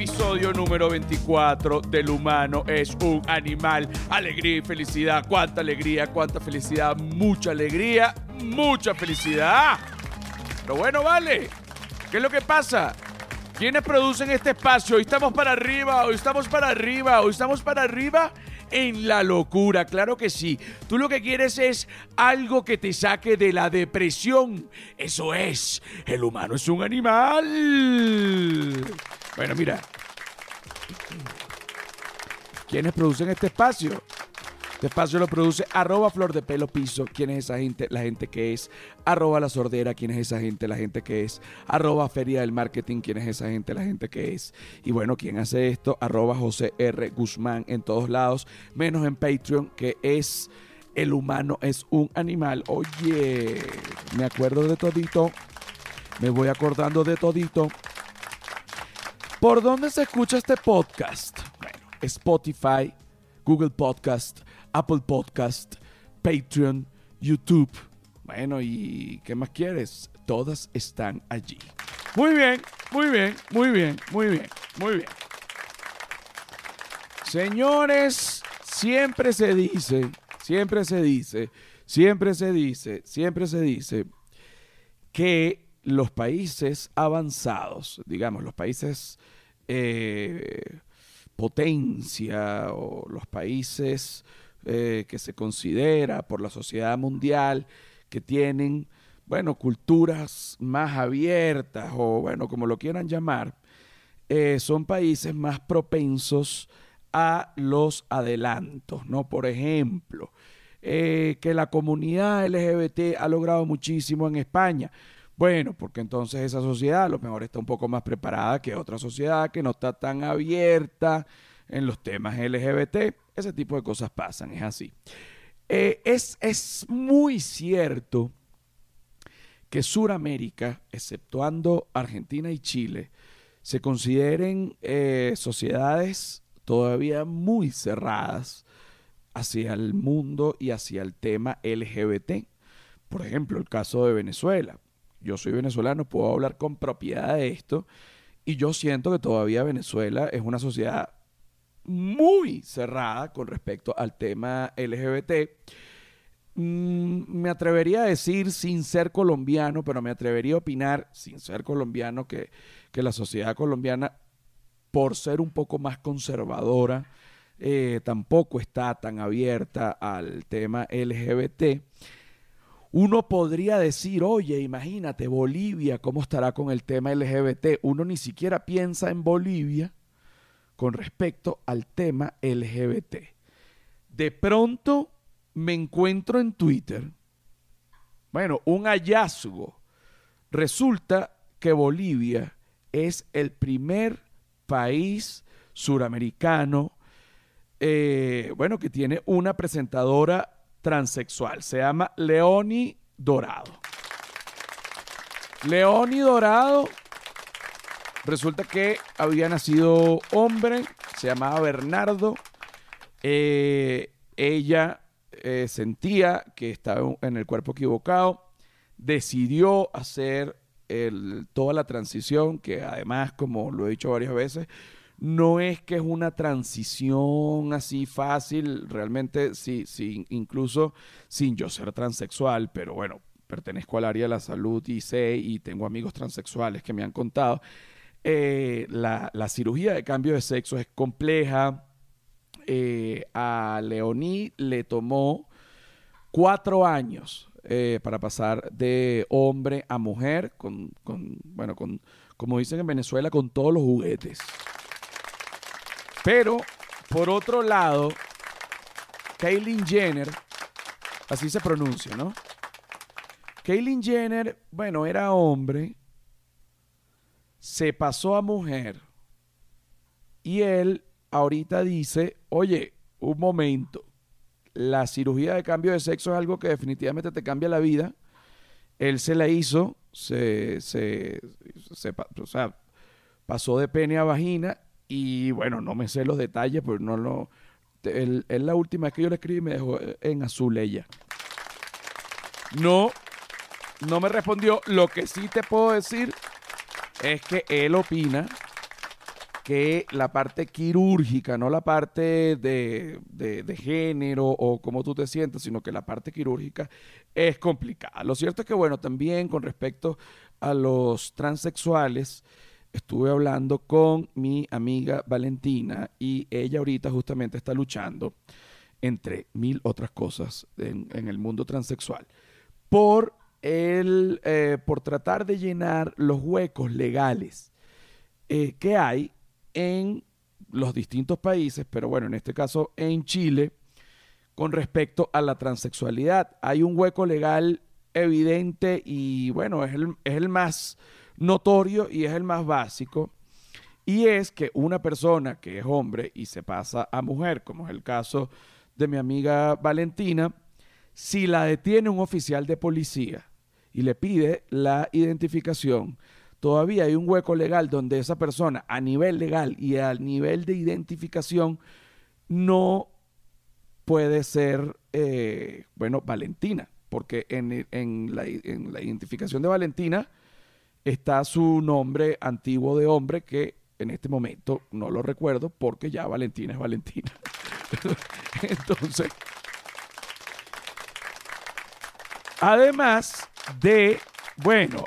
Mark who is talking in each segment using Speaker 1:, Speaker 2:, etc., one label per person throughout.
Speaker 1: Episodio número 24 del humano es un animal. Alegría y felicidad. Cuánta alegría, cuánta felicidad. Mucha alegría, mucha felicidad. Pero bueno, vale. ¿Qué es lo que pasa? ¿Quiénes producen este espacio? Hoy estamos para arriba, hoy estamos para arriba, hoy estamos para arriba en la locura, claro que sí. Tú lo que quieres es algo que te saque de la depresión. Eso es, el humano es un animal. Bueno, mira. ¿Quiénes producen este espacio? Este espacio lo produce arroba flor de pelo piso. ¿Quién es esa gente? La gente que es. Arroba la sordera. ¿Quién es esa gente? La gente que es. Arroba feria del marketing. ¿Quién es esa gente? La gente que es. Y bueno, ¿quién hace esto? Arroba José R. Guzmán en todos lados. Menos en Patreon, que es. El humano es un animal. Oye, me acuerdo de todito. Me voy acordando de todito. ¿Por dónde se escucha este podcast? Bueno, Spotify, Google Podcast, Apple Podcast, Patreon, YouTube. Bueno, ¿y qué más quieres? Todas están allí. Muy bien, muy bien, muy bien, muy bien, muy bien. Señores, siempre se dice, siempre se dice, siempre se dice, siempre se dice que los países avanzados, digamos, los países eh, potencia o los países eh, que se considera por la sociedad mundial que tienen, bueno, culturas más abiertas o, bueno, como lo quieran llamar, eh, son países más propensos a los adelantos, ¿no? Por ejemplo, que la comunidad LGBT ha logrado muchísimo en España. Bueno, porque entonces esa sociedad a lo mejor está un poco más preparada que otra sociedad que no está tan abierta en los temas LGBT. Ese tipo de cosas pasan, es así. Eh, es, es muy cierto que Suramérica, exceptuando Argentina y Chile, se consideren eh, sociedades todavía muy cerradas hacia el mundo y hacia el tema LGBT. Por ejemplo, el caso de Venezuela. Yo soy venezolano, puedo hablar con propiedad de esto y yo siento que todavía Venezuela es una sociedad muy cerrada con respecto al tema LGBT. Mm, me atrevería a decir, sin ser colombiano, pero me atrevería a opinar, sin ser colombiano, que, que la sociedad colombiana, por ser un poco más conservadora, eh, tampoco está tan abierta al tema LGBT. Uno podría decir, oye, imagínate, Bolivia, ¿cómo estará con el tema LGBT? Uno ni siquiera piensa en Bolivia con respecto al tema LGBT. De pronto me encuentro en Twitter, bueno, un hallazgo. Resulta que Bolivia es el primer país suramericano, eh, bueno, que tiene una presentadora transexual. Se llama Leoni Dorado. Leoni Dorado Resulta que había nacido hombre, se llamaba Bernardo. Eh, ella eh, sentía que estaba en el cuerpo equivocado, decidió hacer toda la transición, que además, como lo he dicho varias veces, no es que es una transición así fácil, realmente sí, sí, incluso sin yo ser transexual, pero bueno, pertenezco al área de la salud y sé y tengo amigos transexuales que me han contado eh, la, cirugía de cambio de sexo es compleja. Eh, a Leoní le tomó cuatro años eh, para pasar de hombre a mujer, con, bueno, con, como dicen en Venezuela, con todos los juguetes. Pero, por otro lado, Kaylin Jenner, así se pronuncia, ¿no? Kaylin Jenner, bueno, era hombre, se pasó a mujer y él ahorita dice, oye, un momento, la cirugía de cambio de sexo es algo que definitivamente te cambia la vida. Él se la hizo, se, se, o sea, pasó de pene a vagina y bueno, no me sé los detalles, pero no lo... Es la última vez que yo le escribí me dejó en azul ella. No, no me respondió. Lo que sí te puedo decir es que él opina que la parte quirúrgica, no la parte de, de, género o cómo tú te sientes, sino que la parte quirúrgica es complicada. Lo cierto es que, bueno, también con respecto a los transexuales, estuve hablando con mi amiga Valentina y ella ahorita justamente está luchando, entre mil otras cosas, en, el mundo transexual, por, el, eh, por tratar de llenar los huecos legales eh, que hay en los distintos países, pero bueno, en este caso en Chile, con respecto a la transexualidad. Hay un hueco legal evidente y bueno, es el, es el más notorio y es el más básico. Y es que una persona que es hombre y se pasa a mujer, como es el caso de mi amiga Valentina, si la detiene un oficial de policía y le pide la identificación, todavía hay un hueco legal donde esa persona a nivel legal y a nivel de identificación no puede ser, eh, bueno, Valentina, porque en, la, en la identificación de Valentina está su nombre antiguo de hombre que en este momento no lo recuerdo porque ya Valentina es Valentina. Entonces, además de, bueno,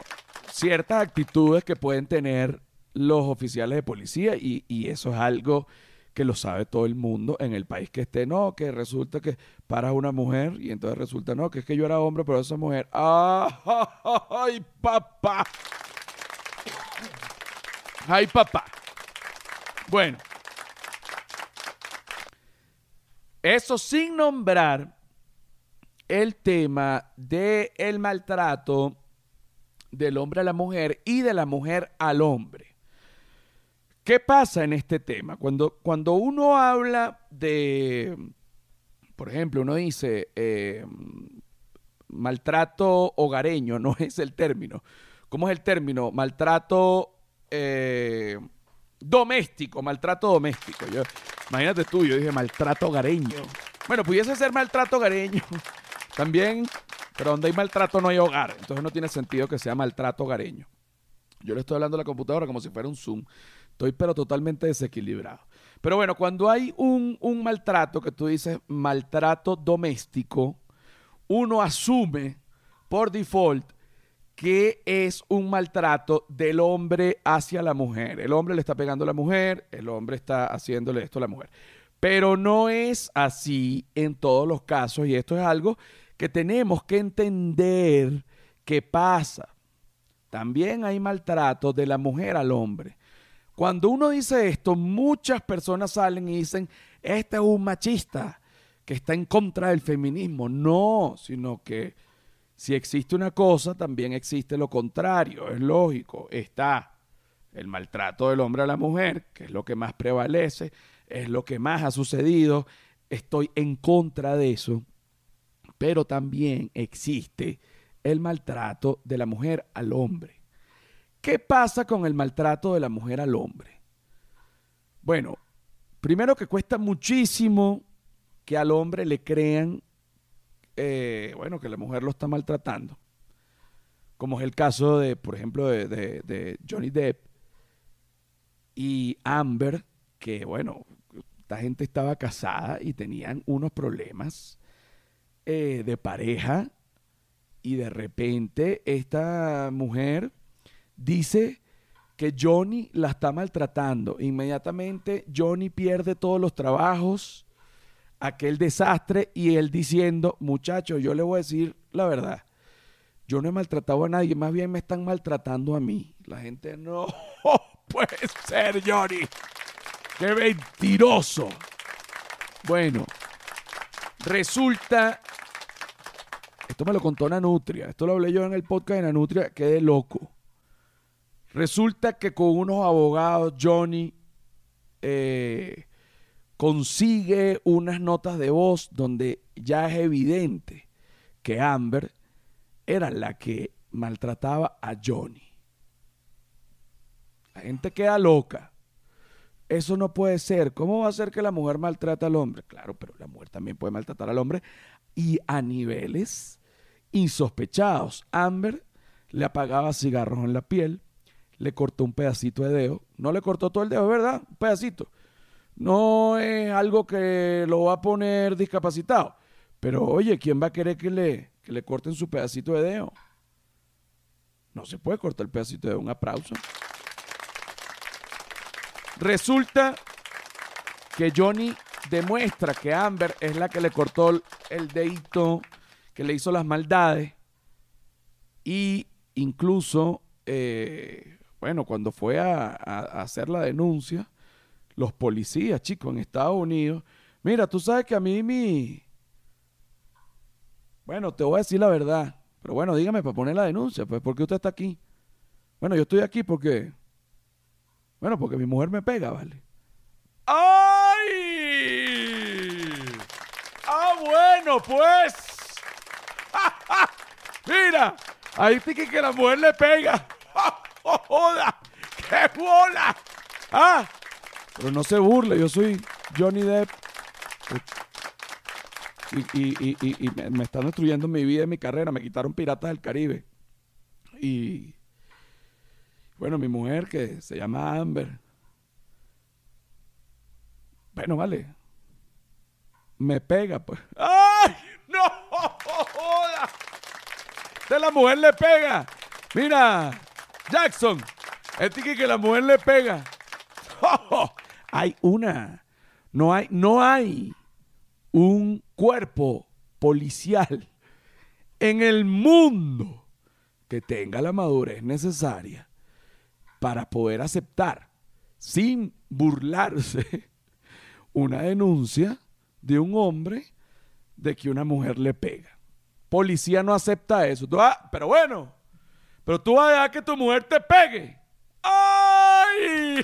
Speaker 1: ciertas actitudes que pueden tener los oficiales de policía y, eso es algo que lo sabe todo el mundo en el país que esté, no, que resulta que para una mujer y entonces resulta, no, que es que yo era hombre, pero esa mujer, ¡ay, papá! ¡Ay, papá! Bueno, eso sin nombrar el tema del el maltrato del hombre a la mujer y de la mujer al hombre. ¿Qué pasa en este tema? Cuando, cuando uno habla de, por ejemplo, uno dice eh, maltrato hogareño, no es el término. ¿Cómo es el término? Maltrato eh, doméstico, maltrato doméstico. Yo, imagínate tú, yo dije maltrato hogareño. Bueno, pudiese ser maltrato hogareño también, pero donde hay maltrato no hay hogar. Entonces no tiene sentido que sea maltrato hogareño. Yo le estoy hablando a la computadora como si fuera un Zoom. Estoy pero totalmente desequilibrado. Pero bueno, cuando hay un, un maltrato que tú dices maltrato doméstico, uno asume por default que es un maltrato del hombre hacia la mujer. El hombre le está pegando a la mujer, el hombre está haciéndole esto a la mujer. Pero no es así en todos los casos y esto es algo que tenemos que entender que pasa. También hay maltrato de la mujer al hombre. Cuando uno dice esto, muchas personas salen y dicen, este es un machista que está en contra del feminismo. No, sino que si existe una cosa, también existe lo contrario, es lógico. Está el maltrato del hombre a la mujer, que es lo que más prevalece, es lo que más ha sucedido. Estoy en contra de eso. Pero también existe el maltrato de la mujer al hombre. ¿Qué pasa con el maltrato de la mujer al hombre? Bueno, primero que cuesta muchísimo que al hombre le crean eh, bueno, que la mujer lo está maltratando, como es el caso de, por ejemplo, de, Johnny Depp y Amber, que bueno, esta gente estaba casada y tenían unos problemas eh, de pareja y de repente esta mujer dice que Johnny la está maltratando. Inmediatamente Johnny pierde todos los trabajos, aquel desastre y él diciendo, muchachos, yo le voy a decir la verdad. Yo no he maltratado a nadie, más bien me están maltratando a mí. La gente no puede ser, Johnny. Qué mentiroso. Bueno, resulta, esto me lo contó Nanutria, esto lo hablé yo en el podcast de Nanutria, quedé loco. Resulta que con unos abogados, Johnny eh, consigue unas notas de voz donde ya es evidente que Amber era la que maltrataba a Johnny. La gente queda loca. Eso no puede ser. ¿Cómo va a ser que la mujer maltrata al hombre? Claro, pero la mujer también puede maltratar al hombre y a niveles insospechados. Amber le apagaba cigarros en la piel, le cortó un pedacito de dedo. No le cortó todo el dedo, ¿verdad? Un pedacito. No es algo que lo va a poner discapacitado. Pero oye, ¿quién va a querer que le, que le corten su pedacito de dedo? No se puede cortar el pedacito de dedo. Un aplauso. Resulta que Johnny demuestra que Amber es la que le cortó el dedito, que le hizo las maldades. Y incluso, eh, bueno, cuando fue a, hacer la denuncia, los policías, chicos, en Estados Unidos, mira, tú sabes que a mí mi... Bueno, te voy a decir la verdad, pero bueno, dígame para poner la denuncia, pues, ¿por qué usted está aquí? Bueno, yo estoy aquí porque... Bueno, porque mi mujer me pega, ¿vale? ¡Ay! ¡Ah, bueno, pues! Mira, ahí sí que la mujer le pega. ¡Oh, ¡Joda! ¡Qué bola! ¡Ah! Pero no se burle, yo soy Johnny Depp. Y, y, me, están destruyendo mi vida y mi carrera. Me quitaron Piratas del Caribe. Y bueno, mi mujer que se llama Amber. Bueno, vale. Me pega, pues. ¡Ay! ¡No! ¡Joda! De la mujer le pega. Mira, Jackson. El tiki que la mujer le pega. Hay una. No hay, no hay un cuerpo policial en el mundo que tenga la madurez necesaria para poder aceptar, sin burlarse, una denuncia de un hombre de que una mujer le pega. Policía no acepta eso. Ah, pero bueno, pero tú vas a dejar que tu mujer te pegue. ¡Ay!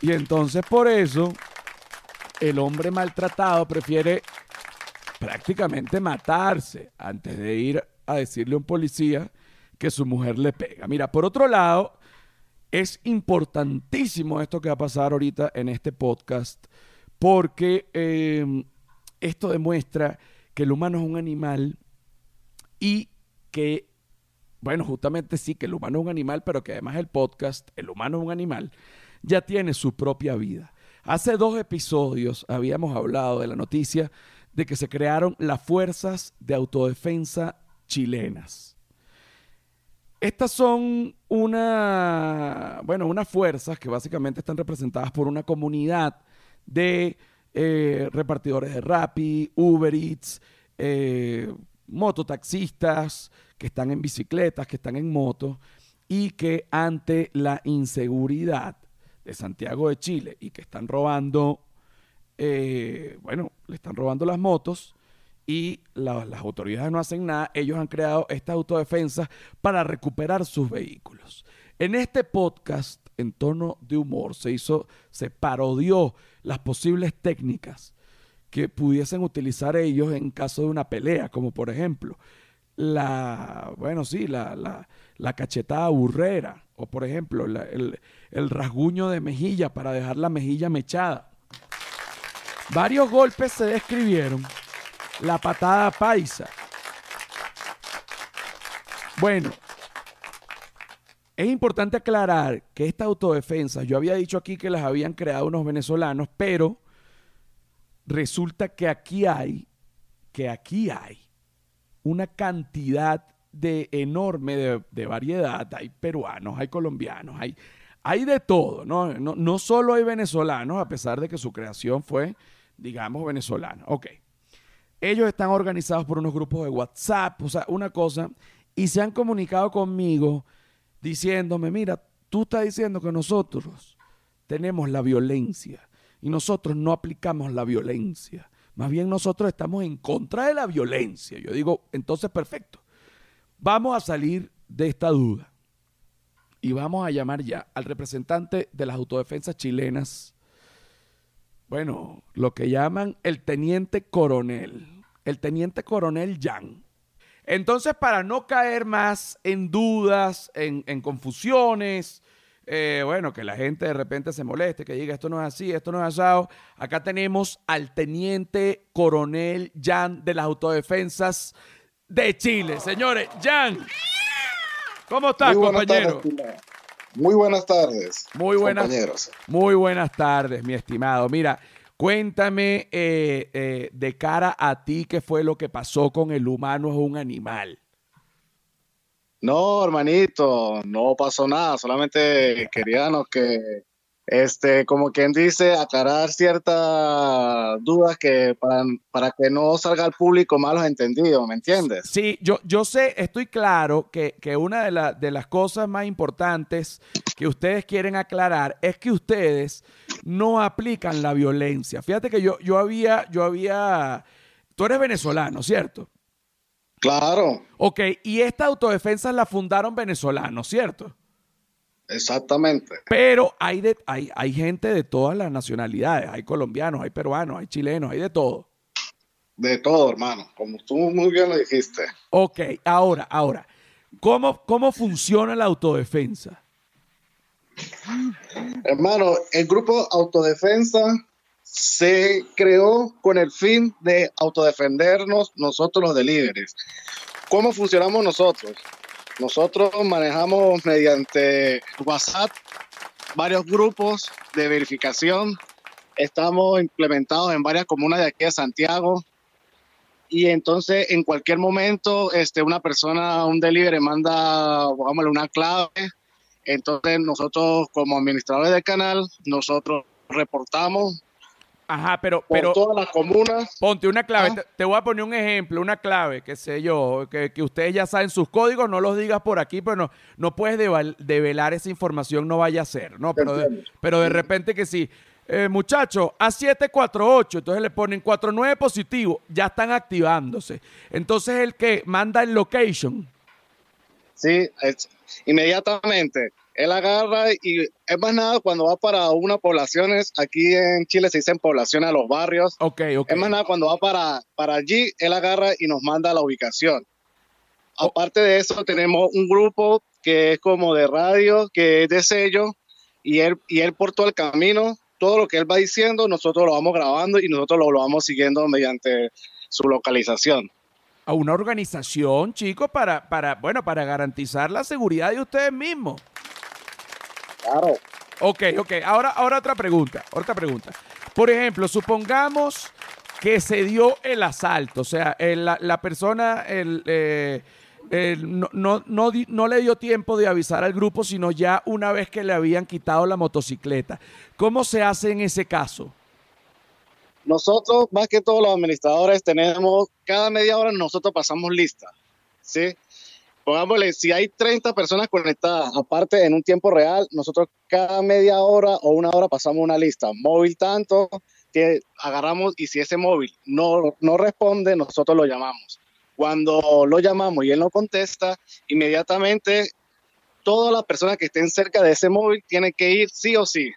Speaker 1: y entonces por eso el hombre maltratado prefiere prácticamente matarse antes de ir a decirle a un policía que su mujer le pega. Mira, por otro lado, es importantísimo esto que va a pasar ahorita en este podcast porque em, esto demuestra que el humano es un animal y que, bueno, justamente sí, que el humano es un animal, pero que además el podcast, el humano es un animal, ya tiene su propia vida. Hace dos episodios habíamos hablado de la noticia de que se crearon las fuerzas de autodefensa chilenas. Estas son una, bueno, unas fuerzas que básicamente están representadas por una comunidad de eh, repartidores de Rappi, Uber Eats, eh, mototaxistas que están en bicicletas, que están en moto y que ante la inseguridad de Santiago de Chile y que están robando, eh, bueno, le están robando las motos y las autoridades no hacen nada, ellos han creado estas autodefensas para recuperar sus vehículos. En este podcast, en tono de humor, se hizo, se parodió las posibles técnicas que pudiesen utilizar ellos en caso de una pelea, como por ejemplo la, bueno, sí, la, la, la cachetada burrera, o por ejemplo el, el rasguño de mejilla para dejar la mejilla mechada. Varios golpes se describieron. La patada paisa. Bueno, es importante aclarar que esta autodefensa, yo había dicho aquí que las habían creado unos venezolanos, pero resulta que aquí hay, que aquí hay una cantidad de enorme de, variedad. Hay peruanos, hay colombianos, hay, hay de todo, ¿no? ¿no? No solo hay venezolanos, a pesar de que su creación fue, digamos, venezolana. Ok. Ellos están organizados por unos grupos de WhatsApp, o sea, una cosa, y se han comunicado conmigo diciéndome, mira, tú estás diciendo que nosotros tenemos la violencia y nosotros no aplicamos la violencia. Más bien nosotros estamos en contra de la violencia. Yo digo, entonces perfecto. Vamos a salir de esta duda y vamos a llamar ya al representante de las autodefensas chilenas, bueno, lo que llaman el teniente coronel, el teniente coronel Yang. Entonces, para no caer más en dudas, en, confusiones, eh, bueno, que la gente de repente se moleste, que diga esto no es así, esto no es asado, acá tenemos al teniente coronel Jan de las autodefensas de Chile. Señores, Jan. ¿Cómo estás,
Speaker 2: Muy
Speaker 1: compañero?
Speaker 2: tardes. Muy buenas tardes,
Speaker 1: Muy buenas,
Speaker 2: compañeros.
Speaker 1: muy buenas tardes, mi estimado. Mira, cuéntame eh, eh, de cara a ti qué fue lo que pasó con el humano es un animal.
Speaker 2: No, hermanito, no pasó nada, solamente queríamos que, este, como quien dice, aclarar ciertas dudas que para, para que no salga al público malos entendidos, ¿me entiendes?
Speaker 1: Sí, yo, yo sé, estoy claro que, que una de, la- de las cosas más importantes que ustedes quieren aclarar es que ustedes no aplican la violencia. Fíjate que yo, yo había, yo había, tú eres venezolano, ¿cierto?
Speaker 2: Claro,
Speaker 1: Ok, y esta autodefensa la fundaron venezolanos, ¿cierto?
Speaker 2: exactamente.
Speaker 1: Pero hay, de, hay, hay gente de todas las nacionalidades, hay colombianos, hay peruanos, hay chilenos, hay de todo.
Speaker 2: De todo, hermano, como tú muy bien lo dijiste.
Speaker 1: Ok, ahora, ahora, ¿cómo, cómo funciona la autodefensa?
Speaker 2: Hermano, el grupo Autodefensa se creó con el fin de autodefendernos nosotros los deliveries. ¿Cómo funcionamos nosotros? Nosotros manejamos mediante WhatsApp varios grupos de verificación. Estamos implementados en varias comunas de aquí de Santiago. Y entonces en cualquier momento este, una persona, un delivery manda, pongámosle una clave entonces nosotros como administradores del canal, nosotros reportamos
Speaker 1: Ajá, pero,
Speaker 2: por
Speaker 1: pero
Speaker 2: todas las comunas.
Speaker 1: ponte una clave.
Speaker 2: Ah.
Speaker 1: Te, te voy a poner un ejemplo, una clave, qué sé yo, que, que ustedes ya saben sus códigos, no los digas por aquí, pero no, no puedes develar esa información, no vaya a ser, ¿no? Pero de, pero de repente que sí. Eh, muchachos, A748, entonces le ponen 49 positivo, ya están activándose. Entonces el que manda el location.
Speaker 2: Sí, es- inmediatamente. Él agarra y es más nada cuando va para unas poblaciones, aquí en Chile se dicen poblaciones a los barrios.
Speaker 1: Ok, ok.
Speaker 2: Es más nada cuando va para, para allí, él agarra y nos manda la ubicación.
Speaker 1: Oh.
Speaker 2: Aparte de eso, tenemos un grupo que es como de radio, que es de sello, y él, y él por todo el camino, todo lo que él va diciendo, nosotros lo vamos grabando y nosotros lo, lo vamos siguiendo mediante su localización.
Speaker 1: A una organización, chicos, para, para, bueno, para garantizar la seguridad de ustedes mismos.
Speaker 2: Claro.
Speaker 1: Ok, ok. Ahora, ahora otra pregunta. Otra pregunta. Por ejemplo, supongamos que se dio el asalto. O sea, el- la, la persona el, eh, el- no, no, no di- no le dio tiempo de avisar al grupo, sino ya una vez que le habían quitado la motocicleta. ¿Cómo se hace en ese caso?
Speaker 2: Nosotros, más que todos los administradores, tenemos, cada media hora nosotros pasamos lista, ¿sí? Pongámosle, si hay 30 personas conectadas, aparte en un tiempo real, nosotros cada media hora o una hora pasamos una lista. Móvil tanto, que agarramos y si ese móvil no, no responde, nosotros lo llamamos. Cuando lo llamamos y él no contesta, inmediatamente todas las personas que estén cerca de ese móvil tienen que ir sí o sí.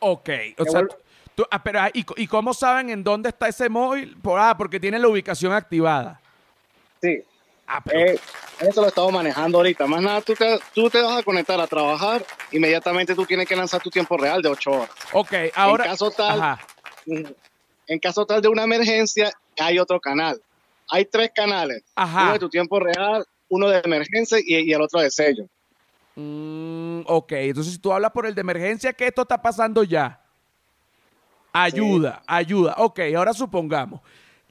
Speaker 1: Ok. O sea, tú- ah, pero, ah, ¿y, co- ¿y cómo saben en dónde está ese móvil? Por, ah, porque tiene la ubicación activada.
Speaker 2: Sí,
Speaker 1: Ah, pero,
Speaker 2: Eh, eso lo estamos manejando ahorita. Más nada, tú te, tú te vas a conectar a trabajar, inmediatamente tú tienes que lanzar tu tiempo real de 8 horas.
Speaker 1: ok, ahora.
Speaker 2: en caso tal,
Speaker 1: Ajá.
Speaker 2: en caso tal de una emergencia, hay otro canal. Hay tres canales.
Speaker 1: Ajá.
Speaker 2: Uno de tu tiempo real, uno de emergencia y, y el otro de sello.
Speaker 1: Mm, ok, entonces si tú hablas por el de emergencia, que esto está pasando ya. Ayuda, ayuda. Ok, ahora supongamos,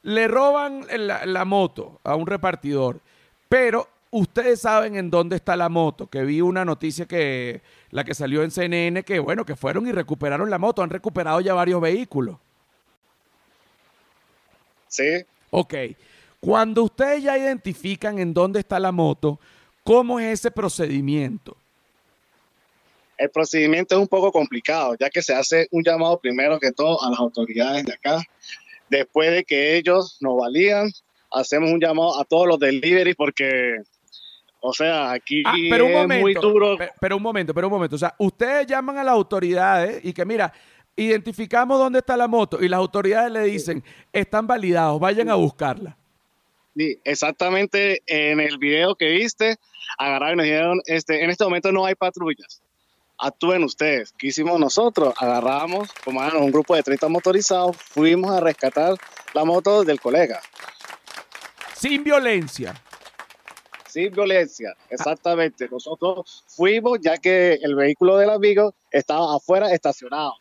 Speaker 1: le roban la, la moto a un repartidor, pero ustedes saben en dónde está la moto, que vi una noticia que la que salió en CNN, que bueno, que fueron y recuperaron la moto, han recuperado ya varios vehículos.
Speaker 2: ¿Sí?
Speaker 1: Ok, cuando ustedes ya identifican en dónde está la moto, ¿cómo es ese procedimiento?
Speaker 2: El procedimiento es un poco complicado, ya que se hace un llamado primero que todo a las autoridades de acá. Después de que ellos nos valían, hacemos un llamado a todos los delivery porque, o sea, aquí
Speaker 1: Ah, pero un
Speaker 2: es
Speaker 1: momento,
Speaker 2: muy duro.
Speaker 1: pe- Pero un momento, pero un momento. O sea, ustedes llaman a las autoridades y que, mira, identificamos dónde está la moto y las autoridades le dicen, están validados, vayan a buscarla.
Speaker 2: Sí, exactamente en el video que viste, agarraron y nos dijeron, este, en este momento no hay patrullas. Actúen ustedes. ¿Qué hicimos nosotros? Agarramos, como eran un grupo de 30 motorizados, fuimos a rescatar la moto del colega.
Speaker 1: Sin violencia.
Speaker 2: sin violencia, exactamente. Nosotros fuimos ya que el vehículo del amigo estaba afuera estacionado.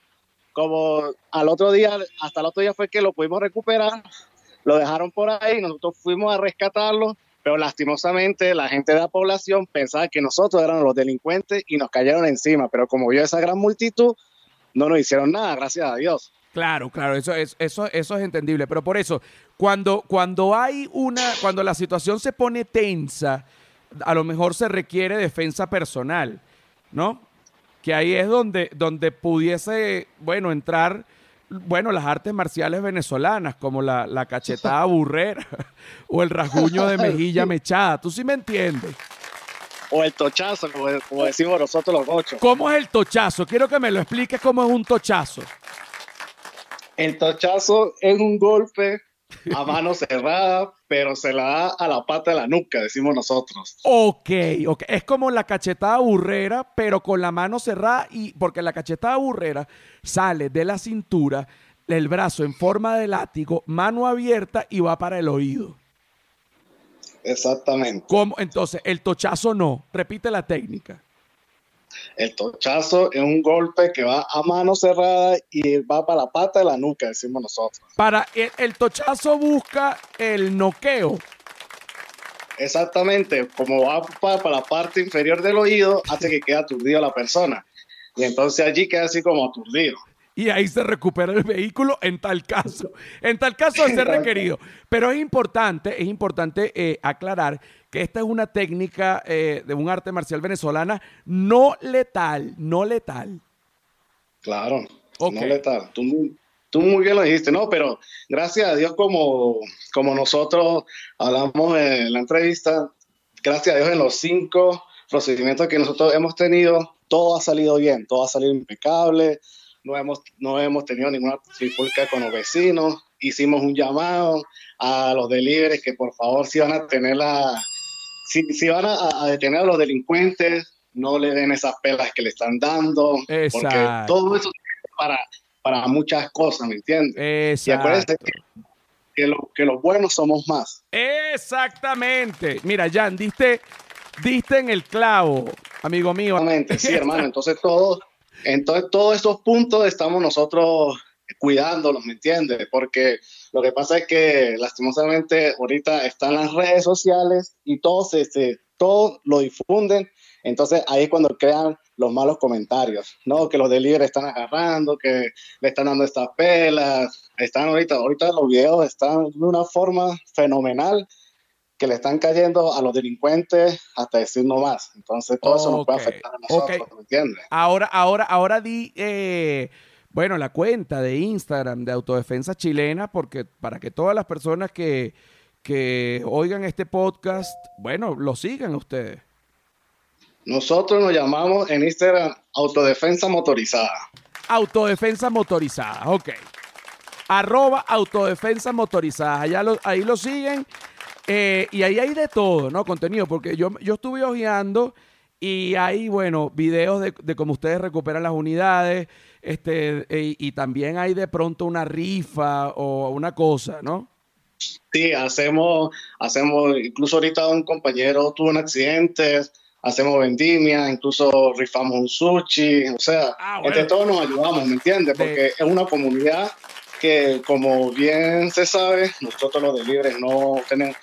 Speaker 2: Como al otro día, hasta el otro día fue que lo pudimos recuperar, lo dejaron por ahí, nosotros fuimos a rescatarlo, pero lastimosamente la gente de la población pensaba que nosotros éramos los delincuentes y nos cayeron encima, pero como vio esa gran multitud, no nos hicieron nada, gracias a Dios.
Speaker 1: Claro, claro, eso es, eso, eso es entendible. Pero por eso, cuando, cuando hay una, cuando la situación se pone tensa, a lo mejor se requiere defensa personal, ¿no? Que ahí es donde, donde pudiese, bueno, entrar, bueno, las artes marciales venezolanas, como la, la cachetada burrera o el rasguño de mejilla mechada. ¿Tú sí me entiendes?
Speaker 2: O el tochazo, como, como decimos nosotros los ocho.
Speaker 1: ¿Cómo es el tochazo? Quiero que me lo expliques cómo es un tochazo.
Speaker 2: El tochazo es un golpe a mano cerrada, pero se la da a la pata de la nuca, decimos nosotros.
Speaker 1: Ok, ok. Es como la cachetada burrera, pero con la mano cerrada y porque la cachetada burrera sale de la cintura, el brazo en forma de látigo, mano abierta y va para el oído.
Speaker 2: Exactamente.
Speaker 1: ¿Cómo? Entonces, el tochazo no. Repite la técnica.
Speaker 2: El tochazo es un golpe que va a mano cerrada y va para la pata de la nuca, decimos nosotros.
Speaker 1: Para el, el tochazo busca el noqueo.
Speaker 2: Exactamente, como va para, para la parte inferior del oído, hace que quede aturdido la persona. Y entonces allí queda así como aturdido.
Speaker 1: y ahí se recupera el vehículo en tal caso. En tal caso de ser requerido. Pero es importante, es importante eh, aclarar que esta es una técnica eh, de un arte marcial venezolana no letal, no letal.
Speaker 2: Claro, no letal. Tú, muy- tú muy bien lo dijiste, ¿no? Pero gracias a Dios, como, como nosotros hablamos en la entrevista, gracias a Dios en los cinco procedimientos que nosotros hemos tenido, todo ha salido bien, todo ha salido impecable, no hemos, no hemos tenido ninguna trifulca con los vecinos, hicimos un llamado a los deliveries que por favor si van a tener la, si, si van a, a detener a los delincuentes, no le den esas pelas que le están dando, porque
Speaker 1: Exacto.
Speaker 2: todo eso es para, para muchas cosas, ¿me entiendes? Y acuérdense
Speaker 1: Exacto.
Speaker 2: que, que, lo- que los buenos somos más.
Speaker 1: Exactamente. Mira, Jan, diste, diste en el clavo, amigo mío.
Speaker 2: Exactamente, sí, hermano. Entonces, todos, entonces, todos estos puntos estamos nosotros cuidándolos, ¿me entiendes? Porque lo que pasa es que lastimosamente ahorita están las redes sociales y todos, este, todos lo difunden. Entonces ahí es cuando crean los malos comentarios, ¿no? Que los delivery están agarrando, que le están dando estas pelas. Están ahorita, ahorita los videos están de una forma fenomenal que le están cayendo a los delincuentes hasta decir no más. Entonces todo eso nos puede afectar a nosotros,
Speaker 1: ok.
Speaker 2: ¿me entiendes?
Speaker 1: Ahora, ahora, ahora di, eh, bueno, la cuenta de Instagram de Autodefensa Chilena, porque para que todas las personas que, que oigan este podcast, bueno, lo sigan ustedes.
Speaker 2: Nosotros nos llamamos en Instagram Autodefensa Motorizada.
Speaker 1: Autodefensa motorizada, ok. Arroba autodefensa motorizada. Allá lo- ahí lo siguen. eh, y ahí hay de todo, ¿no? Contenido, porque yo, yo estuve hojeando y hay, bueno, videos de, de cómo ustedes recuperan las unidades. Este, e- y también hay de pronto una rifa o una cosa, ¿no?
Speaker 2: Sí, hacemos, hacemos, incluso ahorita un compañero tuvo un accidente, hacemos vendimia, incluso rifamos un sushi, o sea,
Speaker 1: Ah, bueno.
Speaker 2: entre todos nos ayudamos, ¿me entiendes?
Speaker 1: De-
Speaker 2: Porque es una comunidad que, como bien se sabe, nosotros los delibres no tenemos,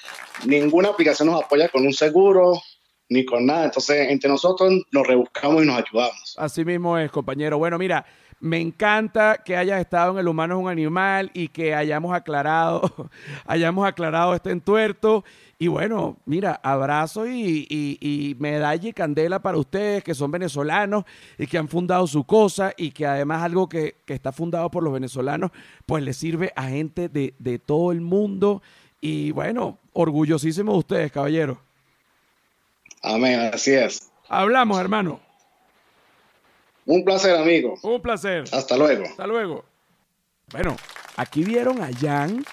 Speaker 2: ninguna aplicación nos apoya con un seguro ni con nada, entonces entre nosotros nos rebuscamos y nos ayudamos.
Speaker 1: Así mismo es, compañero. Bueno, mira, me encanta que hayas estado en El Humano es un Animal y que hayamos aclarado, hayamos aclarado este entuerto. Y bueno, mira, abrazo y, y- y medalla y candela para ustedes que son venezolanos y que han fundado su cosa y que además algo que, que está fundado por los venezolanos, pues le sirve a gente de, de todo el mundo. Y bueno, orgullosísimo de ustedes, caballeros.
Speaker 2: Amén, así es.
Speaker 1: Hablamos, hermano.
Speaker 2: Un placer, amigo.
Speaker 1: Un placer.
Speaker 2: Hasta luego.
Speaker 1: Hasta luego. Bueno, aquí vieron a Jan.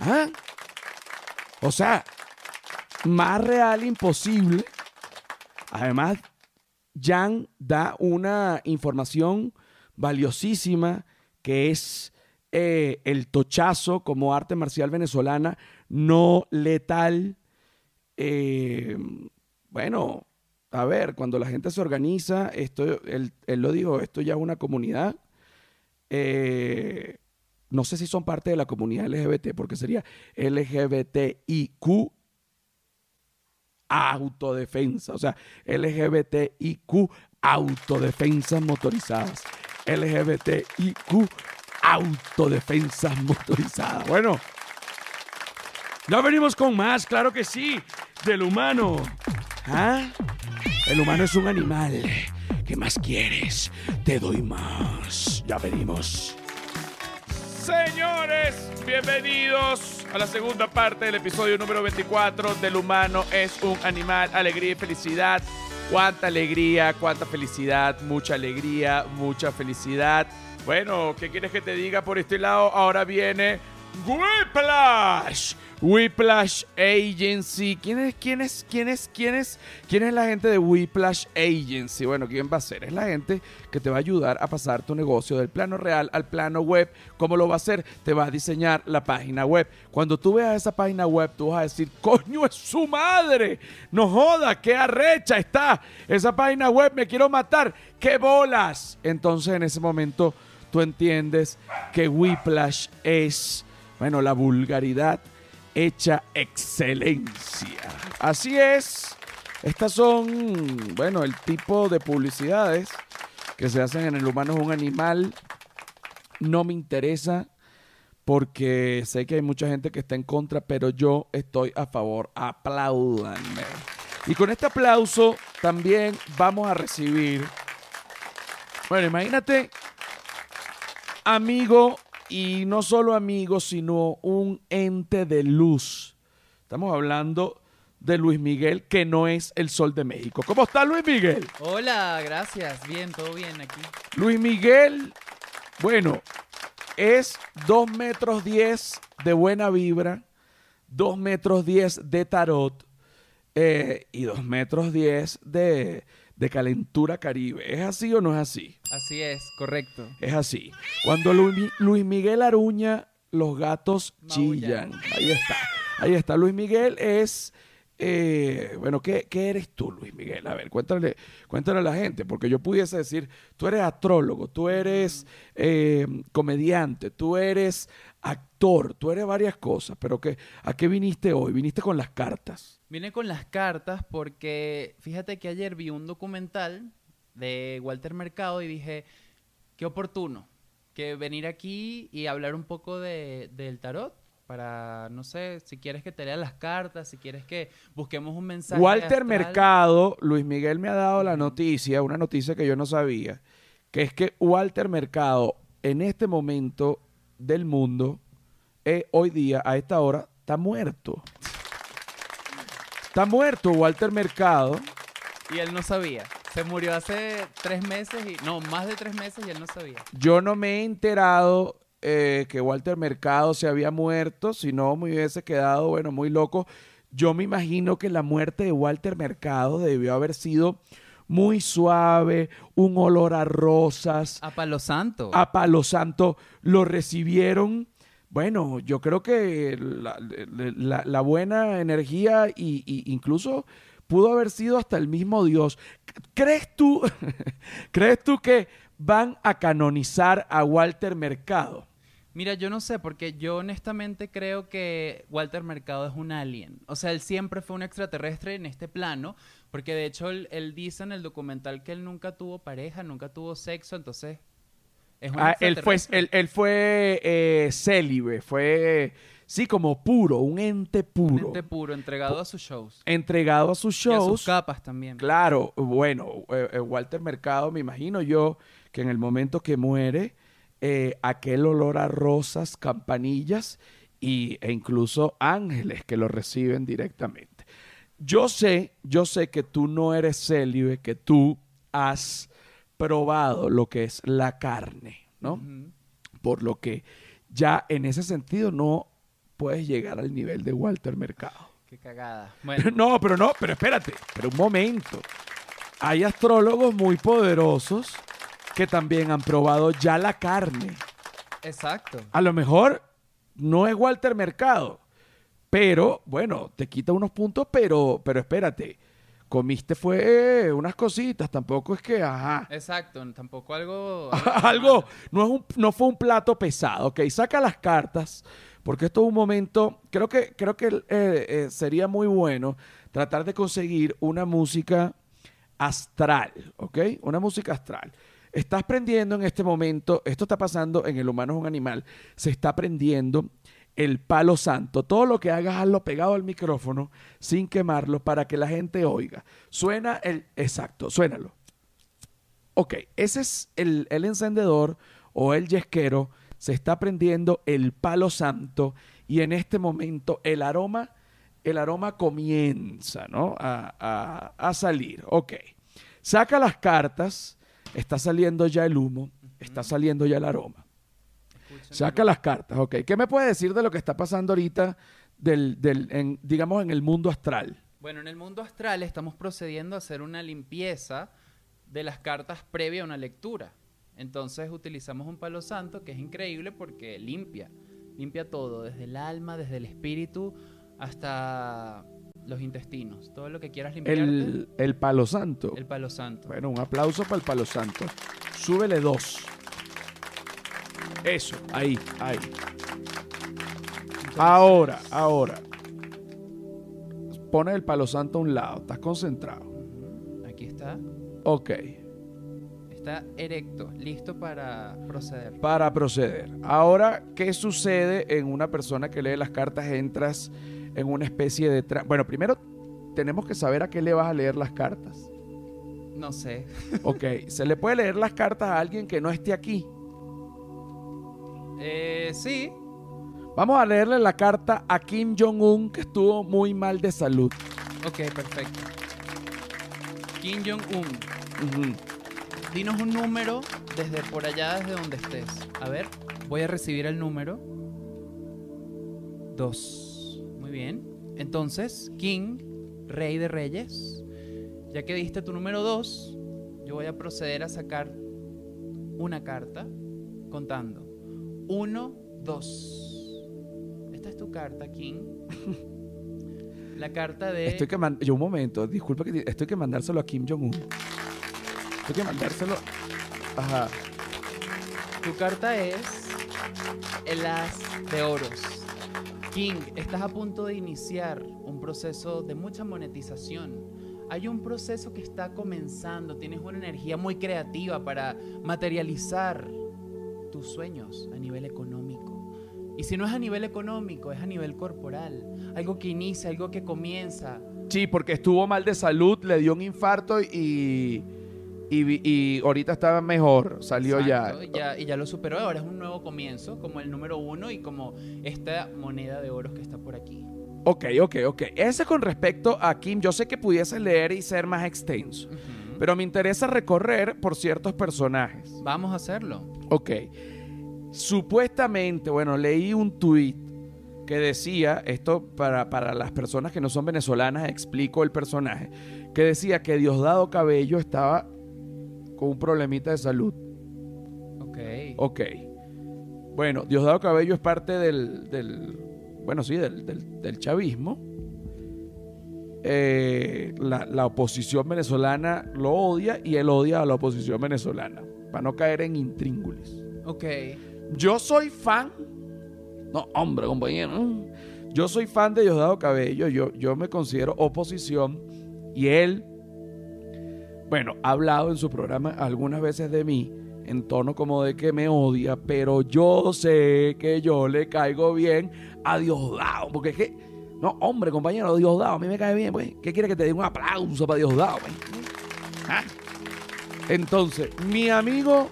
Speaker 1: ¿Ah? O sea, más real imposible. Además, Jan da una información valiosísima que es eh, el tochazo como arte marcial venezolana no letal. eh, bueno, a ver, cuando la gente se organiza, esto, él, él lo dijo, esto ya es una comunidad. Eh, no sé si son parte de la comunidad LGBT, porque sería LGBTIQ autodefensa, o sea, LGBTIQ autodefensas motorizadas. LGBTIQ autodefensas motorizadas. Bueno, ya venimos con más, claro que sí, del humano. ¿Ah? El humano es un animal. ¿Qué más quieres? Te doy más. Ya venimos. Señores, bienvenidos a la segunda parte del episodio número 24 del humano es un animal, alegría y felicidad. Cuánta alegría, cuánta felicidad, mucha alegría, mucha felicidad. Bueno, ¿qué quieres que te diga por este lado? Ahora viene Whiplash. Whiplash Agency. ¿Quién es, quién es, quién es, quién es, quién es la gente de Whiplash Agency? Bueno, ¿quién va a ser? Es la gente que te va a ayudar a pasar tu negocio del plano real al plano web. ¿Cómo lo va a hacer? Te va a diseñar la página web. Cuando tú veas esa página web, tú vas a decir, coño, es su madre. No joda, qué arrecha está. Esa página web, me quiero matar. ¡Qué bolas! Entonces en ese momento tú entiendes que Whiplash es, bueno, la vulgaridad hecha excelencia. Así es. Estas son, bueno, el tipo de publicidades que se hacen en el humano es un animal. No me interesa porque sé que hay mucha gente que está en contra, pero yo estoy a favor. Aplaudanme. Y con este aplauso también vamos a recibir. Bueno, imagínate, amigo y no solo amigo, sino un ente de luz. Estamos hablando de Luis Miguel, que no es el sol de México. ¿Cómo está Luis Miguel?
Speaker 3: Hola, gracias. Bien, todo bien aquí.
Speaker 1: Luis Miguel, bueno, es 2 metros 10 de buena vibra, 2 metros 10 de tarot eh, y 2 metros 10 de, de calentura caribe. ¿Es así o no es así?
Speaker 3: Así es, correcto.
Speaker 1: Es así. Cuando Luis, Luis Miguel aruña, los gatos chillan. Ahí está. Ahí está. Luis Miguel es. Eh, bueno, ¿qué, eres tú, Luis Miguel? A ver, cuéntale, cuéntale a la gente, porque yo pudiese decir, tú eres astrólogo, tú eres eh, comediante, tú eres actor, tú eres varias cosas, pero ¿qué, ¿a qué viniste hoy? Viniste con las cartas.
Speaker 3: Vine con las cartas porque fíjate que ayer vi un documental de Walter Mercado y dije, qué oportuno que venir aquí y hablar un poco de, del tarot para, no sé, si quieres que te lea las cartas, si quieres que busquemos un mensaje.
Speaker 1: Walter
Speaker 3: astral.
Speaker 1: Mercado, Luis Miguel me ha dado la noticia, una noticia que yo no sabía, que es que Walter Mercado en este momento del mundo, eh, hoy día, a esta hora, está muerto. Está muerto Walter Mercado.
Speaker 3: Y él no sabía. Se murió hace tres meses y, no, más de tres meses y él no sabía.
Speaker 1: Yo no me he enterado eh, que Walter Mercado se había muerto, si no me hubiese quedado, bueno, muy loco. Yo me imagino que la muerte de Walter Mercado debió haber sido muy suave, un olor a rosas,
Speaker 3: A Palo Santo.
Speaker 1: a Palo Santo. Lo recibieron, bueno, yo creo que la, la- la buena energía y, y incluso pudo haber sido hasta el mismo Dios. ¿Crees tú, crees tú que van a canonizar a Walter Mercado?
Speaker 3: Mira, yo no sé, porque yo honestamente creo que Walter Mercado es un alien. O sea, él siempre fue un extraterrestre en este plano, porque de hecho él, él dice en el documental que él nunca tuvo pareja, nunca tuvo sexo, entonces es un
Speaker 1: Ah, él fue, él, él fue eh, célibe, fue, sí, como puro, un ente
Speaker 3: Un
Speaker 1: puro,
Speaker 3: ente puro, entregado a sus shows.
Speaker 1: entregado a sus
Speaker 3: Y a
Speaker 1: shows.
Speaker 3: sus capas también.
Speaker 1: Claro, bueno, eh, eh, Walter Mercado, me imagino yo que en el momento que muere, eh, aquel olor a rosas, campanillas y, e incluso ángeles que lo reciben directamente. Yo sé, yo sé que tú no eres célibe, que tú has probado lo que es la carne, ¿no? Por lo que ya en ese sentido no puedes llegar al nivel de Walter Mercado.
Speaker 3: Qué cagada. Bueno,
Speaker 1: No, pero no, pero espérate, pero un momento. Hay astrólogos muy poderosos que también han probado ya la carne.
Speaker 3: exacto.
Speaker 1: A lo mejor no es Walter Mercado, Pero, bueno, te quita unos puntos, pero, pero espérate. Comiste fue unas cositas, tampoco es que, ajá.
Speaker 3: Exacto, tampoco algo...
Speaker 1: Algo, no, es un- no fue un plato pesado, ok. Saca las cartas, porque esto es un momento, creo que, creo que eh, eh, sería muy bueno tratar de conseguir una música astral, ¿ok? Una música astral. Estás prendiendo en este momento, esto está pasando en el humano es un animal, se está prendiendo el palo santo. Todo lo que hagas, hazlo pegado al micrófono sin quemarlo para que la gente oiga. Suena el, exacto, suénalo. Ok, ese es el, el encendedor o el yesquero. Se está prendiendo el palo santo y en este momento el aroma, el aroma comienza, ¿no? A, a- a salir. Ok. Saca las cartas. Está saliendo ya el humo. Está saliendo ya el aroma. Saca las cartas, ok. ¿Qué me puede decir de lo que está pasando ahorita, del, del, en, digamos, en el mundo astral?
Speaker 3: Bueno, en el mundo astral estamos procediendo a hacer una limpieza de las cartas previa a una lectura. Entonces utilizamos un palo santo que es increíble porque limpia, limpia todo, desde el alma, desde el espíritu hasta los intestinos, todo lo que quieras limpiarte.
Speaker 1: El, el palo santo.
Speaker 3: el palo santo.
Speaker 1: Bueno, un aplauso para el palo santo. Súbele dos. Eso, ahí, ahí.
Speaker 3: Entonces,
Speaker 1: Ahora, ahora. Pone el palo santo a un lado. Estás concentrado.
Speaker 3: Aquí está.
Speaker 1: Ok.
Speaker 3: Está erecto, listo para proceder.
Speaker 1: Para proceder. Ahora, ¿qué sucede en una persona que lee las cartas? Entras en una especie de... Bueno, primero tenemos que saber a qué le vas a leer las cartas.
Speaker 3: No sé.
Speaker 1: Ok, ¿se le puede leer las cartas a alguien que no esté aquí?
Speaker 3: Eh, sí.
Speaker 1: Vamos a leerle la carta a Kim Jong-un que estuvo muy mal de salud.
Speaker 3: Ok, perfecto. Kim Jong-un. Dinos un número desde por allá, desde donde estés. A ver, voy a recibir el número. Dos. Muy bien. Entonces, King, rey de reyes, ya que diste tu número dos, yo voy a proceder a sacar una carta contando. Uno, dos. Esta es tu carta, King. La carta de...
Speaker 1: Estoy que man- yo un momento, disculpa que te- estoy que mandárselo a Kim Jong-un. Estoy que mandárselo. Ajá.
Speaker 3: Tu carta es el as de oros. King, estás a punto de iniciar un proceso de mucha monetización. Hay un proceso que está comenzando, tienes una energía muy creativa para materializar tus sueños a nivel económico. Y si no es a nivel económico, es a nivel corporal. Algo que inicia, algo que comienza.
Speaker 1: Sí, porque estuvo mal de salud, le dio un infarto y. Y, ahorita estaba mejor, salió
Speaker 3: Exacto,
Speaker 1: ya.
Speaker 3: y ya. Y ya lo superó, ahora es un nuevo comienzo, como el número uno y como esta moneda de oros que está por aquí.
Speaker 1: Ok, ok, ok. Ese con respecto a Kim, yo sé que pudiese leer y ser más extenso, pero me interesa recorrer por ciertos personajes.
Speaker 3: Vamos a hacerlo.
Speaker 1: Ok. Supuestamente, bueno, leí un tuit que decía, esto para, para las personas que no son venezolanas, explico el personaje, que decía que Diosdado Cabello estaba con un problemita de salud.
Speaker 3: Ok.
Speaker 1: Ok. Bueno, Diosdado Cabello es parte del, del- bueno, sí, del, del- del chavismo. Eh, la, la oposición venezolana lo odia y él odia a la oposición venezolana, para no caer en intríngulis.
Speaker 3: Ok.
Speaker 1: Yo soy fan. No, hombre, compañero. Yo soy fan de Diosdado Cabello. Yo, yo me considero oposición. Y él, bueno, ha hablado en su programa algunas veces de mí en tono como de que me odia, pero yo sé que yo le caigo bien a Diosdado. Porque es que, no, hombre, compañero, Diosdado, a mí me cae bien. Pues, ¿Qué quiere que te dé un aplauso para Diosdado? pues? ¿Ah? Entonces, mi amigo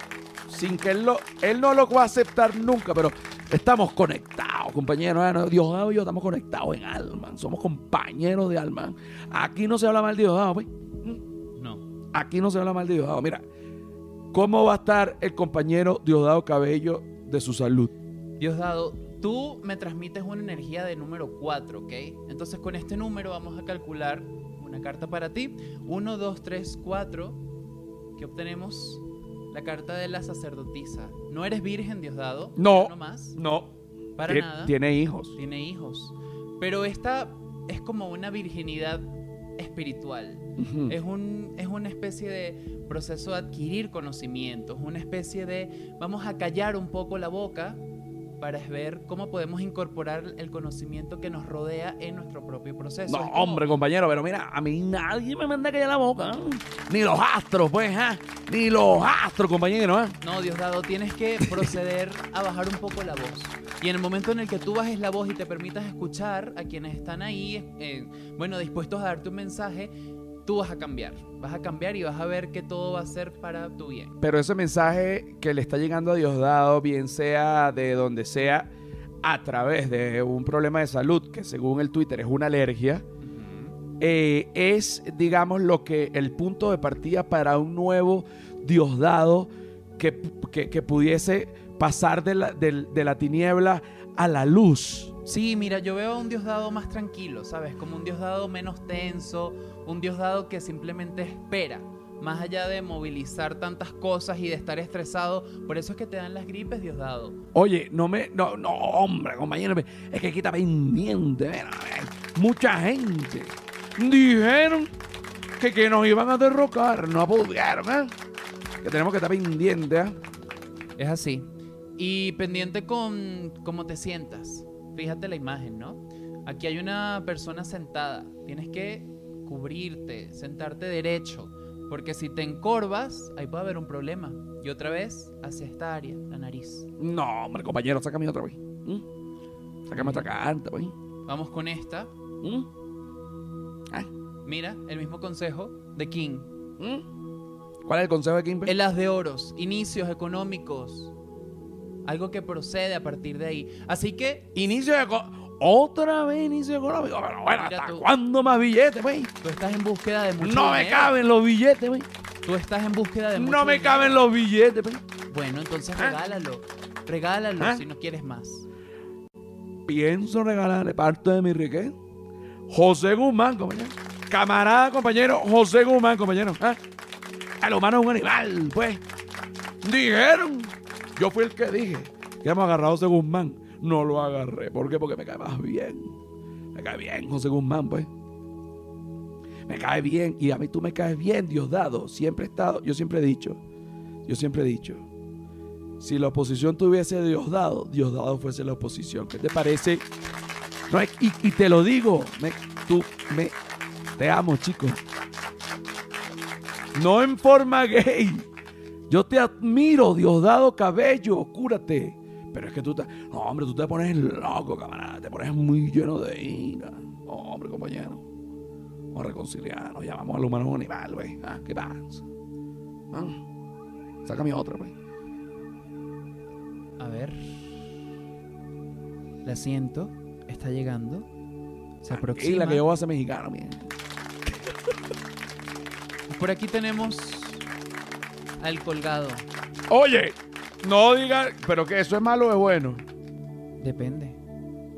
Speaker 1: sin que él lo, él no lo va a aceptar nunca, pero estamos conectados, compañeros. Diosdado y yo estamos conectados en alma, somos compañeros de alma. Aquí no se habla mal de Diosdado, pues. Aquí no se habla mal de Diosdado. Mira, ¿cómo va a estar el compañero Diosdado Cabello de su salud?
Speaker 3: Diosdado, tú me transmites una energía de número 4, ¿ok? Entonces con este número vamos a calcular una carta para ti. 1, 2, 3, 4. ¿Qué obtenemos? La carta de la sacerdotisa. ¿No eres virgen, Diosdado?
Speaker 1: No.
Speaker 3: ¿No más?
Speaker 1: No.
Speaker 3: Para
Speaker 1: Tie-
Speaker 3: nada.
Speaker 1: Tiene hijos.
Speaker 3: Tiene hijos. Pero esta es como una virginidad espiritual. Es, un, es una especie de proceso de adquirir conocimientos, una especie de vamos a callar un poco la boca para ver cómo podemos incorporar el conocimiento que nos rodea en nuestro propio proceso.
Speaker 1: No,
Speaker 3: como-
Speaker 1: hombre, compañero, pero mira, a mí nadie me manda callar la boca. ¿eh? Ni los astros, pues, ¿ah? Ni los astros, compañero, ¿eh?
Speaker 3: No, Diosdado, tienes que proceder a bajar un poco la voz. Y en el momento en el que tú bajes la voz y te permitas escuchar a quienes están ahí, eh, bueno, dispuestos a darte un mensaje, tú vas a cambiar. Vas a cambiar y vas a ver que todo va a ser para tu bien.
Speaker 1: Pero ese mensaje que le está llegando a Diosdado, bien sea de donde sea, a través de un problema de salud, que según el Twitter es una alergia, eh, es, digamos, lo que el punto de partida para un nuevo Diosdado que, que, que pudiese pasar de la, de la tiniebla a la luz.
Speaker 3: Sí, mira, yo veo a un Diosdado más tranquilo, ¿sabes? Como un Diosdado menos tenso, un Diosdado que simplemente espera. Más allá de movilizar tantas cosas y de estar estresado, por eso es que te dan las gripes, Diosdado.
Speaker 1: Oye, no me. No, no, hombre, compañero. Es que aquí está pendiente. eh, mucha gente dijeron que, que nos iban a derrocar. No pudieron, ¿eh? Que tenemos que estar pendientes, ¿eh?
Speaker 3: Es así. Y pendiente con cómo te sientas. Fíjate la imagen, ¿no? Aquí hay una persona sentada. Tienes que cubrirte, sentarte derecho. Porque si te encorvas, ahí puede haber un problema. Y otra vez, hacia esta área, la nariz.
Speaker 1: No, hombre, compañero, sácame otra vez. ¿Mm? Sácame otra carta, pues.
Speaker 3: Vamos con esta.
Speaker 1: ¿Mm? Ah,
Speaker 3: Mira, el mismo consejo de King.
Speaker 1: ¿mm? ¿Cuál es el consejo de Kimber?
Speaker 3: El as de oros, inicios económicos. Algo que procede a partir de ahí. Así que
Speaker 1: Inicio de. Otra vez inicio económico. Pero bueno, ¿hasta
Speaker 3: tú.
Speaker 1: cuándo más billetes, pues?
Speaker 3: tú estás en búsqueda de mucho
Speaker 1: No me caben los billetes, pues.
Speaker 3: Tú estás en búsqueda de mucho
Speaker 1: No me
Speaker 3: dinero.
Speaker 1: caben los billetes, pues.
Speaker 3: Bueno, entonces
Speaker 1: ¿Ah?
Speaker 3: regálalo. Regálalo
Speaker 1: ¿Ah?
Speaker 3: si no quieres más.
Speaker 1: pienso regalarle parte de mi riqueza. José Guzmán, compañero. Camarada, compañero, José Guzmán, compañero. ¿Ah? El humano es un animal, pues. Dijeron. Yo fui el que dije que hemos agarrado a José Guzmán. No lo agarré. ¿Por qué? Porque me cae más bien. Me cae bien José Guzmán, pues. Me cae bien. Y a mí tú me caes bien, Diosdado. Siempre he estado, yo siempre he dicho. Yo siempre he dicho. Si la oposición tuviese Diosdado, Diosdado fuese la oposición. ¿Qué te parece? No, y, y te lo digo, me- tú me te amo, chico. No en forma gay. Yo te admiro, Diosdado Cabello, cúrate. Pero es que tú te, no, hombre, tú te pones loco, camarada, te pones muy lleno de ira. No, hombre, compañero. Vamos a reconciliarnos, llamamos al humano animal, güey. Ah, ¿Qué pasa? Ah, Sácame otra, güey.
Speaker 3: A ver. La siento. Está llegando. Se
Speaker 1: Y
Speaker 3: aproxima.
Speaker 1: la que yo voy a ser mexicano, bien.
Speaker 3: Por aquí tenemos al colgado.
Speaker 1: Oye, no digan, pero que eso es malo o es bueno.
Speaker 3: Depende.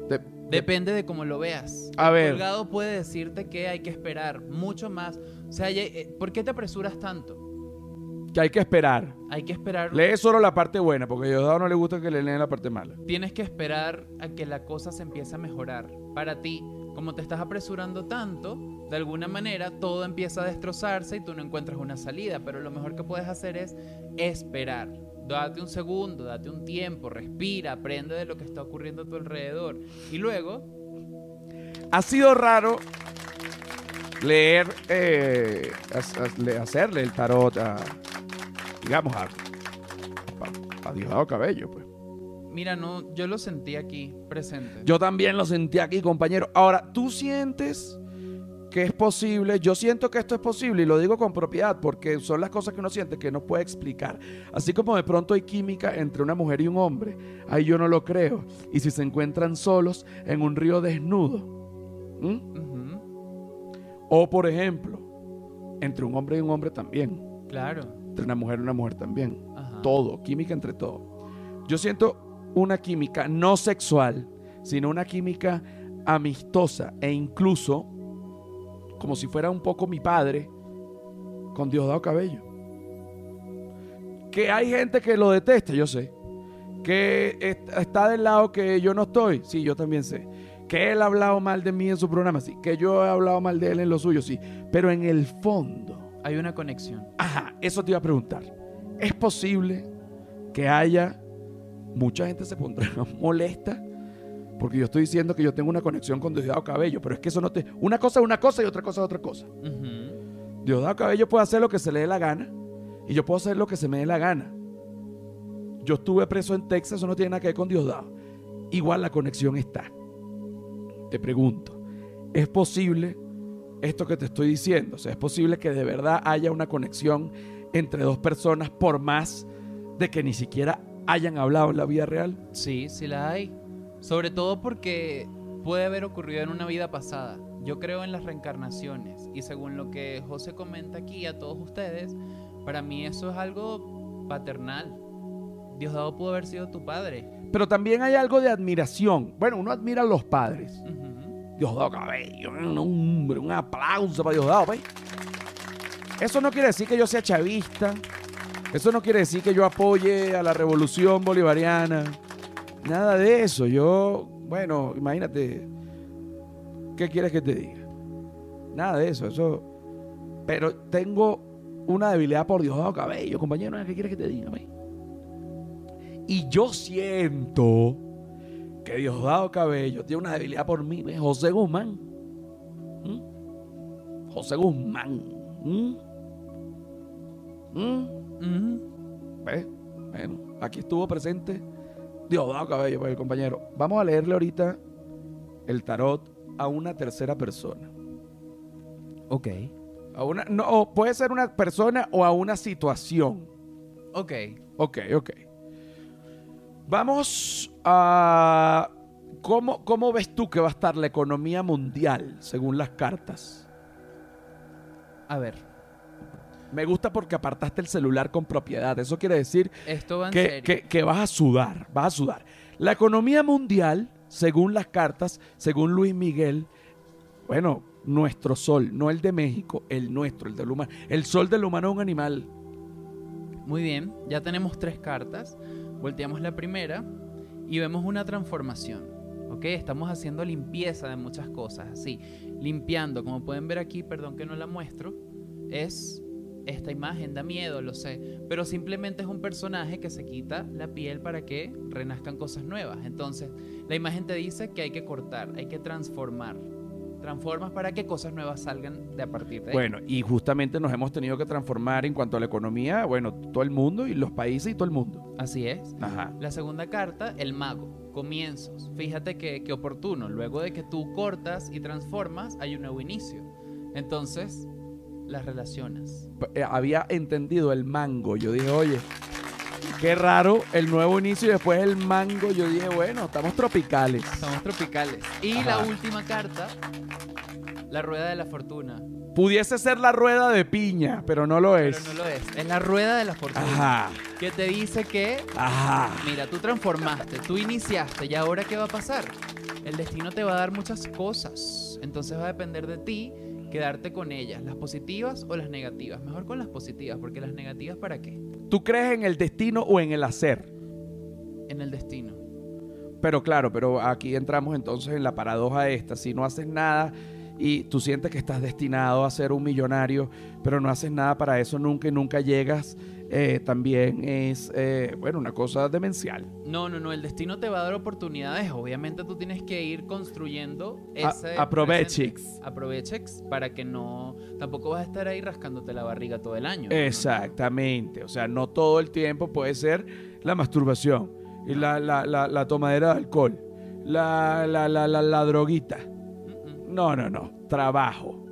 Speaker 1: De-
Speaker 3: Depende de cómo lo veas.
Speaker 1: A
Speaker 3: El
Speaker 1: ver.
Speaker 3: colgado puede decirte que hay que esperar mucho más. O sea, eh, ¿por qué te apresuras tanto?
Speaker 1: que hay que esperar.
Speaker 3: Hay que esperar.
Speaker 1: Lee solo la parte buena, porque a Diosdado no le gusta que le lean la parte mala.
Speaker 3: Tienes que esperar a que la cosa se empiece a mejorar. Para ti, como te estás apresurando tanto, de alguna manera todo empieza a destrozarse y tú no encuentras una salida. Pero lo mejor que puedes hacer es esperar. Date un segundo, date un tiempo, respira, aprende de lo que está ocurriendo a tu alrededor. Y luego,
Speaker 1: Ha sido raro leer, eh, hacerle el tarot a, digamos, a, a, a Diosdado Cabello, pues.
Speaker 3: mira, no, yo lo sentí aquí, presente.
Speaker 1: Yo también lo sentí aquí, compañero. Ahora, ¿tú sientes que es posible? Yo siento que esto es posible y lo digo con propiedad porque son las cosas que uno siente que no puede explicar. Así como de pronto hay química entre una mujer y un hombre, ahí yo no lo creo. Y si se encuentran solos en un río desnudo, o por ejemplo, entre un hombre y un hombre también,
Speaker 3: claro.
Speaker 1: entre una mujer y una mujer también
Speaker 3: Ajá.
Speaker 1: todo, química entre todo. Yo siento una química no sexual, sino una química amistosa e incluso como si fuera un poco mi padre con Diosdado Cabello. Que hay gente que lo detesta, yo sé. Que est- está del lado que yo no estoy, sí, yo también sé. Que él ha hablado mal de mí en su programa, sí. Que yo he hablado mal de él en lo suyo, sí. Pero en el fondo,
Speaker 3: Hay una conexión.
Speaker 1: ajá, eso te iba a preguntar. ¿Es posible que haya, mucha gente se pondrá molesta? Porque yo estoy diciendo que yo tengo una conexión con Diosdado Cabello, pero es que eso no te... Una cosa es una cosa y otra cosa es otra cosa. Diosdado Cabello puede hacer lo que se le dé la gana y yo puedo hacer lo que se me dé la gana. Yo estuve preso en Texas, eso no tiene nada que ver con Diosdado. Igual la conexión está. Te pregunto, ¿es posible esto que te estoy diciendo? O sea, ¿es posible que de verdad haya una conexión entre dos personas por más de que ni siquiera hayan hablado en la vida real?
Speaker 3: Sí, sí la hay. Sobre todo porque puede haber ocurrido en una vida pasada. Yo creo en las reencarnaciones y según lo que José comenta aquí a todos ustedes, para mí eso es algo paternal. Diosdado pudo haber sido tu padre.
Speaker 1: Pero también hay algo de admiración. Bueno, uno admira a los padres. Diosdado Cabello, un hombre, un aplauso para Diosdado, ¿ves? Eso no quiere decir que yo sea chavista. Eso no quiere decir que yo apoye a la revolución bolivariana. Nada de eso. Yo, bueno, imagínate. ¿Qué quieres que te diga? Nada de eso. Eso. Pero tengo una debilidad por Diosdado Cabello, compañero. ¿Qué quieres que te diga? Y yo siento que Diosdado Cabello tiene una debilidad por mí, ¿ves? José Guzmán. ¿Mm? José Guzmán. ¿Mm? ¿Mm? ¿Ves? Bueno, aquí estuvo presente Diosdado Cabello, pues, el compañero. Vamos a leerle ahorita el tarot a una tercera persona.
Speaker 3: Ok.
Speaker 1: A una, no, o puede ser una persona o a una situación.
Speaker 3: Ok.
Speaker 1: Ok, ok. Vamos a... ¿Cómo, ¿Cómo ves tú que va a estar la economía mundial según las cartas?
Speaker 3: A ver,
Speaker 1: Me gusta porque apartaste el celular con propiedad. Eso quiere decir
Speaker 3: esto va en
Speaker 1: que,
Speaker 3: serio.
Speaker 1: que- que vas a sudar, vas a sudar. La economía mundial, según las cartas, según Luis Miguel, bueno, nuestro sol, no el de México, el nuestro, el del humano. El sol del humano es un animal.
Speaker 3: Muy bien, ya tenemos tres cartas. Volteamos la primera y vemos una transformación. ¿Ok? Estamos haciendo limpieza de muchas cosas. Así, limpiando. Como pueden ver aquí, perdón que no la muestro, es esta imagen, da miedo, lo sé. Pero simplemente es un personaje que se quita la piel para que renazcan cosas nuevas. Entonces, la imagen te dice que hay que cortar, hay que transformar. Transformas para que cosas nuevas salgan de a partir de ahí.
Speaker 1: Bueno, y justamente nos hemos tenido que transformar en cuanto a la economía, bueno, todo el mundo y los países y todo el mundo.
Speaker 3: Así es.
Speaker 1: Ajá.
Speaker 3: La segunda carta, el mago, comienzos. Fíjate que, que oportuno. Luego de que tú cortas y transformas, hay un nuevo inicio. Entonces, las relacionas.
Speaker 1: Eh, había entendido el mango. Yo dije, oye, qué raro el nuevo inicio y después el mango. Yo dije, bueno, estamos tropicales.
Speaker 3: Somos tropicales. Y
Speaker 1: Ajá.
Speaker 3: la última carta, la rueda de la fortuna.
Speaker 1: Pudiese ser la rueda de piña, pero no lo es.
Speaker 3: Pero no lo es. Es la rueda de la fortuna.
Speaker 1: Ajá,
Speaker 3: Que te dice que,
Speaker 1: ajá.
Speaker 3: mira, tú transformaste, tú iniciaste, ¿y ahora qué va a pasar? El destino te va a dar muchas cosas. Entonces va a depender de ti quedarte con ellas, las positivas o las negativas. Mejor con las positivas, porque las negativas ¿para qué?
Speaker 1: ¿Tú crees en el destino o en el hacer?
Speaker 3: En el destino.
Speaker 1: Pero claro, pero aquí entramos entonces en la paradoja esta. Si no haces nada y tú sientes que estás destinado a ser un millonario, pero no haces nada para eso nunca y nunca llegas, eh, también es, eh, bueno, una cosa demencial.
Speaker 3: No, no, no, el destino te va a dar oportunidades. Obviamente tú tienes que ir construyendo
Speaker 1: A-
Speaker 3: ese.
Speaker 1: aprovechex.
Speaker 3: Aprovechex para que no. Tampoco vas a estar ahí rascándote la barriga todo el año.
Speaker 1: Exactamente. O sea, no todo el tiempo puede ser la masturbación y la, la, la, la tomadera de alcohol, la, la, la, la, droguita. No, no, no. Trabajo.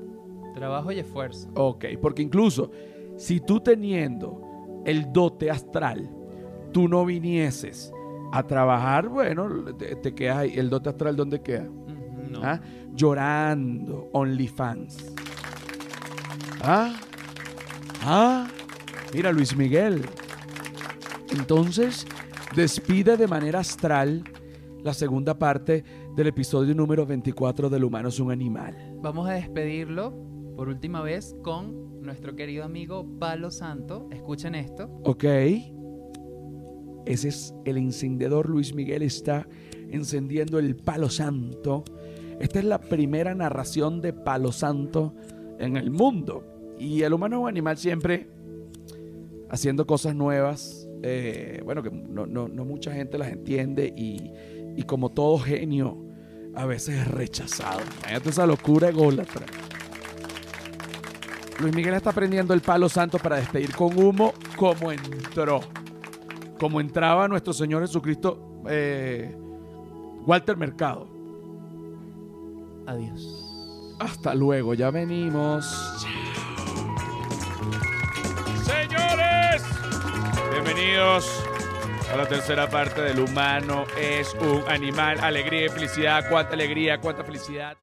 Speaker 3: Trabajo y esfuerzo.
Speaker 1: Ok, porque incluso si tú teniendo el dote astral, tú no vinieses a trabajar, bueno, te, te quedas ahí. ¿El dote astral dónde queda?
Speaker 3: No.
Speaker 1: ¿Ah? Llorando, OnlyFans. ¿Ah? ¿Ah? Mira, Luis Miguel. Entonces, despide de manera astral la segunda parte del episodio número 24 del humano es un animal.
Speaker 3: Vamos a despedirlo por última vez con nuestro querido amigo Palo Santo. Escuchen esto.
Speaker 1: ¿Ok? Ese es el encendedor. Luis Miguel está encendiendo el palo santo. Esta es la primera narración de palo santo en el mundo. Y el humano es un animal siempre haciendo cosas nuevas, eh, bueno, que no, no, no, mucha gente las entiende y, y, como todo genio, a veces es rechazado. Imagínate esa locura ególatra. Luis Miguel está prendiendo el palo santo para despedir con humo como entró. Como entraba nuestro Señor Jesucristo, eh, Walter Mercado.
Speaker 3: Adiós.
Speaker 1: Hasta luego, ya venimos. Señores, bienvenidos a la tercera parte del humano es un animal, alegría y felicidad, cuánta alegría, cuánta felicidad.